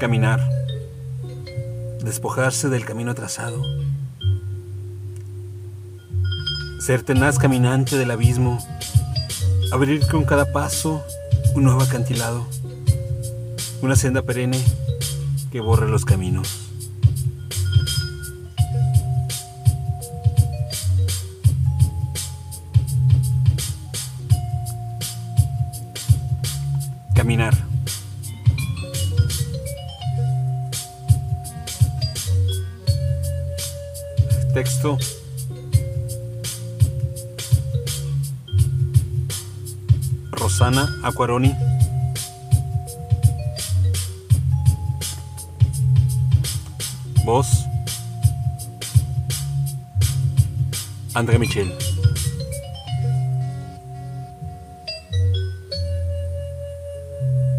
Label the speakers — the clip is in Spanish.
Speaker 1: Caminar. Despojarse del camino trazado. Ser tenaz caminante del abismo. Abrir con cada paso un nuevo acantilado. Una senda perenne que borre los caminos. Caminar. Texto. Rosana Aquaroni. Voz. André Michel.